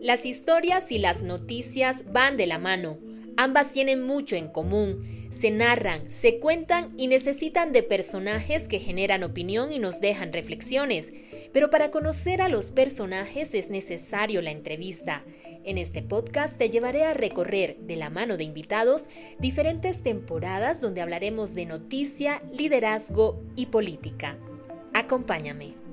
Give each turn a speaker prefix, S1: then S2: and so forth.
S1: Las historias y las noticias van de la mano. Ambas tienen mucho en común. Se narran, se cuentan y necesitan de personajes que generan opinión y nos dejan reflexiones. Pero para conocer a los personajes es necesario la entrevista. En este podcast te llevaré a recorrer, de la mano de invitados, diferentes temporadas donde hablaremos de noticia, liderazgo y política. Acompáñame.